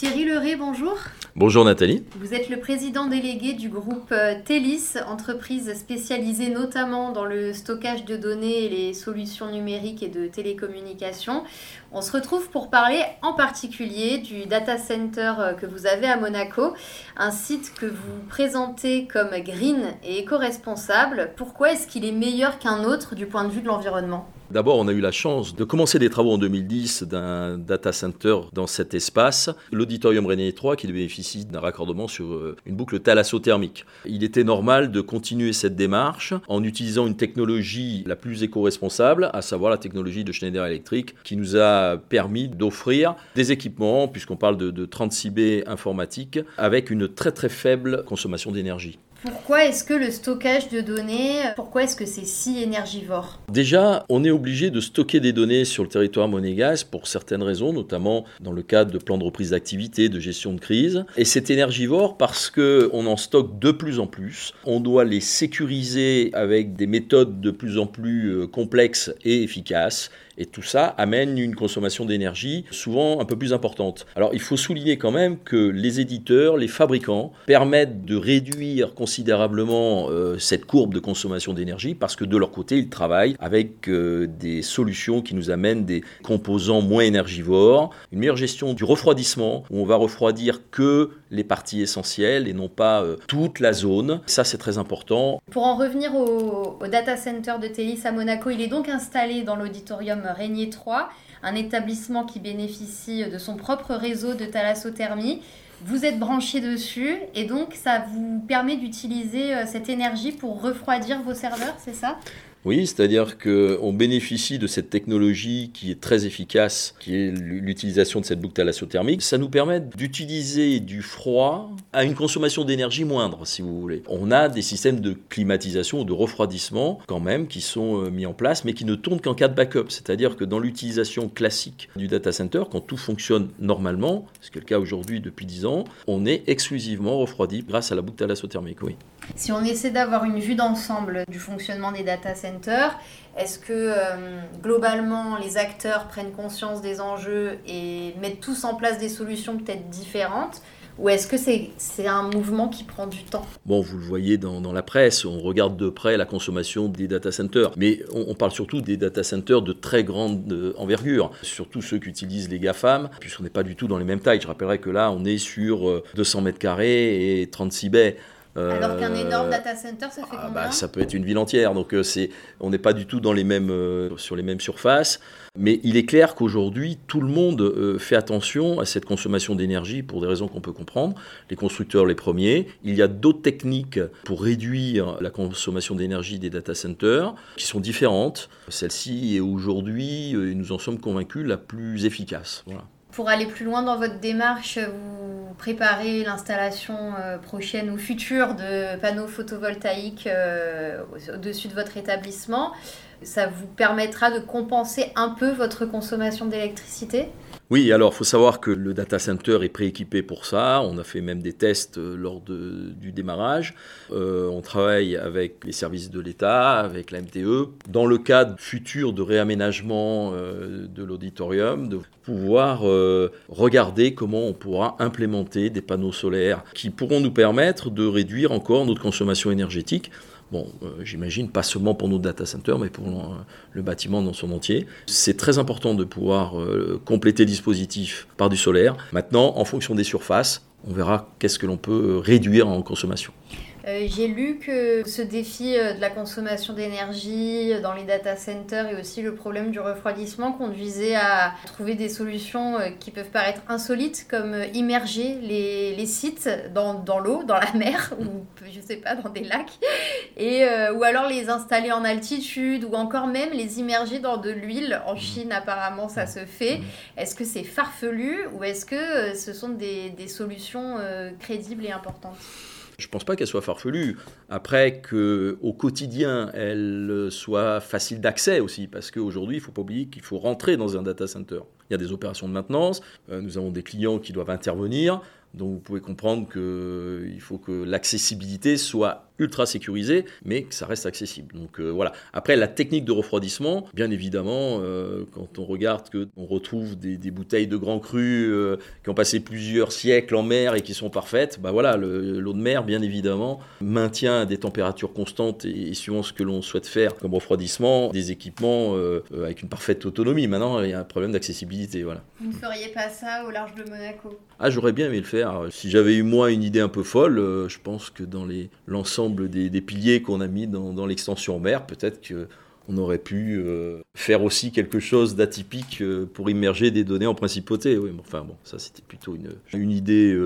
Thierry Leray, bonjour. Bonjour Nathalie. Vous êtes le président délégué du groupe euh, TELIS, entreprise spécialisée notamment dans le stockage de données et les solutions numériques et de télécommunications. On se retrouve pour parler en particulier du data center euh, que vous avez à Monaco, un site que vous présentez comme green et éco-responsable. Pourquoi est-ce qu'il est meilleur qu'un autre du point de vue de l'environnement? D'abord, on a eu la chance de commencer des travaux en 2010 d'un data center dans cet espace, l'auditorium Régnier 3, qui bénéficie d'un raccordement sur euh, une boucle thalassothermique. Il était normal de continuer cette démarche en utilisant une technologie la plus éco-responsable, à savoir la technologie de Schneider Electric, qui nous a permis d'offrir des équipements, puisqu'on parle de, de 36B informatique, avec une très très faible consommation d'énergie. Pourquoi est-ce que le stockage de données, pourquoi est-ce que c'est si énergivore? Déjà, on est obligé de stocker des données sur le territoire monégasque pour certaines raisons, notamment dans le cadre de plans de reprise d'activité, de gestion de crise. Et c'est énergivore parce qu'on en stocke de plus en plus. On doit les sécuriser avec des méthodes de plus en plus euh, complexes et efficaces. Et tout ça amène une consommation d'énergie souvent un peu plus importante. Alors il faut souligner quand même que les éditeurs, les fabricants permettent de réduire considérablement euh, cette courbe de consommation d'énergie parce que de leur côté, ils travaillent avec euh, des solutions qui nous amènent des composants moins énergivores, une meilleure gestion du refroidissement où on va refroidir que les parties essentielles et non pas euh, toute la zone. Ça, c'est très important. Pour en revenir au, au data center de Télis à Monaco, il est donc installé dans l'auditorium Régnier 3, un établissement qui bénéficie de son propre réseau de thalassothermie. Vous êtes branché dessus et donc ça vous permet d'utiliser euh, cette énergie pour refroidir vos serveurs, c'est ça? Oui, c'est-à-dire qu'on bénéficie de cette technologie qui est très efficace, qui est l'utilisation de cette boucle thalassothermique. Ça nous permet d'utiliser du froid à une consommation d'énergie moindre, si vous voulez. On a des systèmes de climatisation ou de refroidissement quand même qui sont euh, mis en place, mais qui ne tournent qu'en cas de backup. C'est-à-dire que dans l'utilisation classique du data center, quand tout fonctionne normalement, ce qui est le cas aujourd'hui depuis 10 ans, on est exclusivement refroidi grâce à la boucle thalassothermique, oui. Si on essaie d'avoir une vue d'ensemble du fonctionnement des data centers, est-ce que euh, globalement les acteurs prennent conscience des enjeux et mettent tous en place des solutions peut-être différentes? Ou est-ce que c'est un mouvement qui prend du temps? Bon, vous le voyez dans, la presse, on regarde de près la consommation des data centers, mais on, parle surtout des data centers de très grande euh, envergure, surtout ceux qu'utilisent les GAFAM, puisqu'on n'est pas du tout dans les mêmes tailles. Je rappellerai que là, on est sur 200 euh, mètres carrés et 36 baies. Alors qu'un énorme data center, ça fait ah combien bah, Ça peut être une ville entière. Donc euh, c'est, on n'est pas du tout dans les mêmes, euh, sur les mêmes surfaces. Mais il est clair qu'aujourd'hui, tout le monde euh, fait attention à cette consommation d'énergie pour des raisons qu'on peut comprendre. Les constructeurs, les premiers. Il y a d'autres techniques pour réduire la consommation d'énergie des data centers qui sont différentes. Celle-ci est aujourd'hui, nous en sommes convaincus, la plus efficace. Voilà. Pour aller plus loin dans votre démarche, vous préparez l'installation euh, prochaine ou future de panneaux photovoltaïques euh, au-dessus de votre établissement. Ça vous permettra de compenser un peu votre consommation d'électricité? Oui, alors il faut savoir que le data center est prééquipé pour ça. On a fait même des tests euh, lors du démarrage. Euh, on travaille avec les services de l'État, avec la MTE, dans le cadre futur de réaménagement euh, de l'auditorium, de pouvoir regarder comment on pourra implémenter des panneaux solaires qui pourront nous permettre de réduire encore notre consommation énergétique. Bon, euh, j'imagine pas seulement pour nos data centers, mais pour le, le bâtiment dans son entier. C'est très important de pouvoir euh, compléter le dispositif par du solaire. Maintenant, en fonction des surfaces, on verra qu'est-ce que l'on peut réduire en consommation. Euh, J'ai lu que ce défi euh, de la consommation d'énergie dans les data centers et aussi le problème du refroidissement conduisait à trouver des solutions euh, qui peuvent paraître insolites, comme euh, immerger les, les sites dans, dans l'eau, dans la mer, ou je sais pas, dans des lacs, et, euh, ou alors les installer en altitude, ou encore même les immerger dans de l'huile. En Chine, apparemment, ça se fait. Est-ce que c'est farfelu ou est-ce que ce sont des, des solutions euh, crédibles et importantes? Je ne pense pas qu'elle soit farfelue. Après, qu'au quotidien, elle soit facile d'accès aussi, parce qu'aujourd'hui, il ne faut pas oublier qu'il faut rentrer dans un data center. Il y a des opérations de maintenance, euh, nous avons des clients qui doivent intervenir. Donc vous pouvez comprendre qu'il faut que l'accessibilité soit ultra sécurisée, mais que ça reste accessible. Donc voilà. Après, la technique de refroidissement, bien évidemment, quand on regarde qu'on retrouve des, bouteilles de grands crus qui ont passé plusieurs siècles en mer et qui sont parfaites, bah voilà, l'eau de mer, bien évidemment, maintient des températures constantes et suivant ce que l'on souhaite faire comme refroidissement, des équipements avec une parfaite autonomie. Maintenant, il y a un problème d'accessibilité. Voilà. Vous ne feriez pas ça au large de Monaco? Ah, j'aurais bien aimé le faire. Si j'avais eu moi une idée un peu folle, euh, je pense que dans l'ensemble des, des, piliers qu'on a mis dans, dans l'extension mer, peut-être que on aurait pu euh, faire aussi quelque chose d'atypique euh, pour immerger des données en principauté. Oui, enfin bon, ça c'était plutôt une, une idée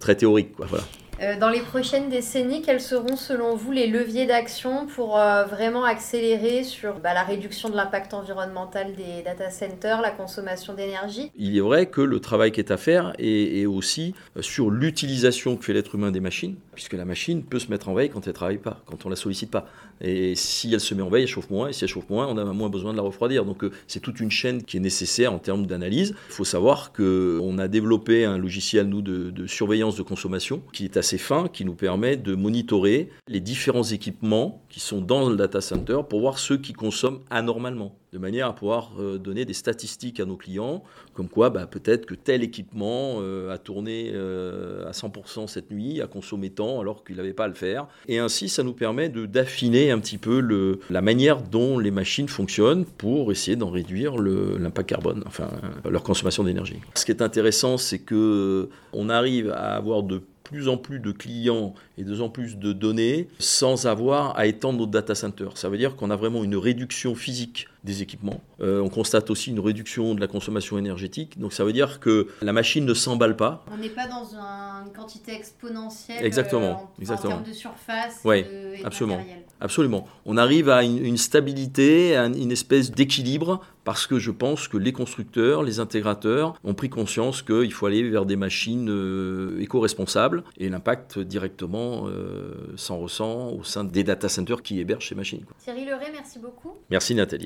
très théorique. Quoi, voilà. Euh, dans les prochaines décennies, quels seront selon vous les leviers d'action pour euh, vraiment accélérer sur bah, la réduction de l'impact environnemental des data centers, la consommation d'énergie? Il est vrai que le travail qui est à faire est, aussi sur l'utilisation que fait l'être humain des machines, puisque la machine peut se mettre en veille quand elle ne travaille pas, quand on ne la sollicite pas. Et si elle se met en veille, elle chauffe moins, et si elle chauffe moins, on a moins besoin de la refroidir. Donc c'est toute une chaîne qui est nécessaire en termes d'analyse. Il faut savoir qu'on a développé un logiciel, nous, de, de surveillance de consommation qui est assez fin qui nous permet de monitorer les différents équipements qui sont dans le data center pour voir ceux qui consomment anormalement, de manière à pouvoir euh, donner des statistiques à nos clients, comme quoi bah, peut-être que tel équipement euh, a tourné euh, à 100% cette nuit, a consommé tant alors qu'il n'avait pas à le faire. Et ainsi, ça nous permet d'affiner un petit peu la manière dont les machines fonctionnent pour essayer d'en réduire l'impact carbone, enfin leur consommation d'énergie. Ce qui est intéressant, c'est que on arrive à avoir de plus en plus de clients et de plus en plus de données sans avoir à étendre notre data center. Ça veut dire qu'on a vraiment une réduction physique des équipements. Euh, on constate aussi une réduction de la consommation énergétique. Donc ça veut dire que la machine ne s'emballe pas. On n'est pas dans une quantité exponentielle exactement, euh, en, exactement. termes de surface Oui, absolument. Absolument. On arrive à une, stabilité, à une espèce d'équilibre parce que je pense que les constructeurs, les intégrateurs ont pris conscience qu'il faut aller vers des machines euh, éco-responsables et l'impact directement s'en ressent au sein des data centers qui hébergent ces machines. Thierry Leray, merci beaucoup. Merci Nathalie.